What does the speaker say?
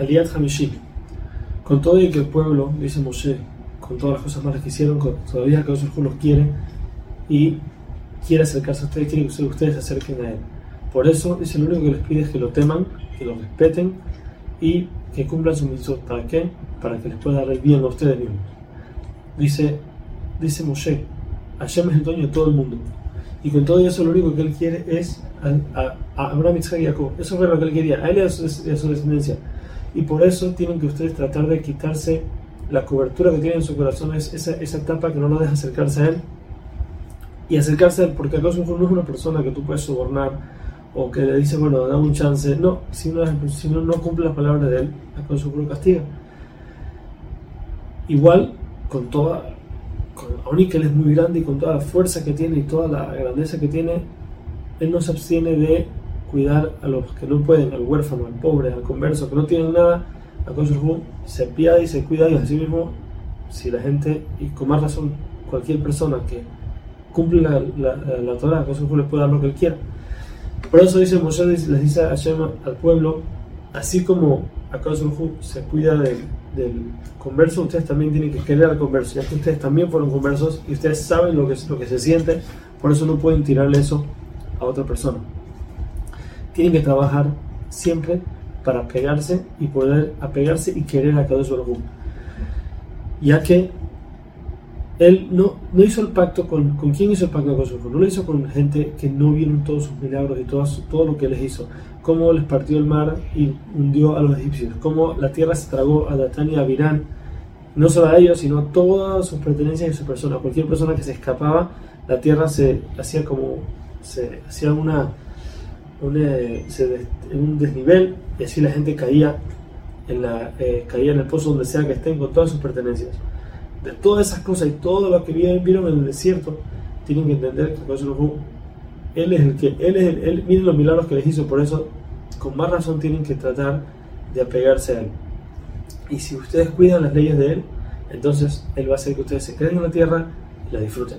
Aliat Hamishim. Con todo y que el pueblo, dice Moshe, con todas las cosas malas que hicieron, todavía el Dios los quiere y quiere acercarse a ustedes, quiere que ustedes se acerquen a Él. Por eso, dice, lo único que les pide es que lo teman, que lo respeten y que cumplan su misión. ¿Para qué? Para que les pueda dar el bien a ustedes mismos. Dice, dice Moshe, Hashem es el dueño de todo el mundo. Y con todo eso, lo único que él quiere es a, Abraham, y Jacob. Eso fue lo que él quería, a él y a su descendencia y por eso tienen que ustedes tratar de quitarse la cobertura que tiene en su corazón, es esa, esa tapa que no lo deja acercarse a él y acercarse a él, porque acaso no es una persona que tú puedes sobornar o que le dice, bueno, da un chance. No, si no, si no, no cumple las palabras de él, acaso lo castiga. Igual, con toda, con, que él es muy grande y con toda la fuerza que tiene y toda la grandeza que tiene, él no se abstiene de cuidar a los que no pueden, al huérfano, al pobre, al converso, que no tienen nada, a Hu se piada y se cuida y así mismo, si la gente, y con más razón cualquier persona que cumple la, la, la Torah, a Hu le puede dar lo que él quiera. Por eso dice Moshe, les dice a Hashem al pueblo, así como a Hu se cuida del, converso, ustedes también tienen que querer al converso, ya que ustedes también fueron conversos y ustedes saben lo que, lo que se siente, por eso no pueden tirarle eso a otra persona tienen que trabajar siempre para pegarse y poder apegarse y querer a Kadosh Baruj ya que él no, no hizo el pacto con, con quién hizo el pacto con su No lo hizo con gente que no vieron todos sus milagros y todo, todo lo que les hizo. Cómo les partió el mar y hundió a los egipcios. Cómo la tierra se tragó a Datán y a Virán. No solo a ellos, sino a todas sus pertenencias y su persona. Cualquier persona que se escapaba, la tierra se hacía como. se hacía una eh, en un desnivel y así la gente caía en, eh, caía en el pozo donde sea que estén con todas sus pertenencias. De todas esas cosas y todo lo que vieron en el desierto, tienen que entender que Él es el que, Él es el, él, miren los milagros que les hizo, por eso con más razón tienen que tratar de apegarse a Él. Y si ustedes cuidan las leyes de Él, entonces Él va a hacer que ustedes se queden en la tierra y la disfruten.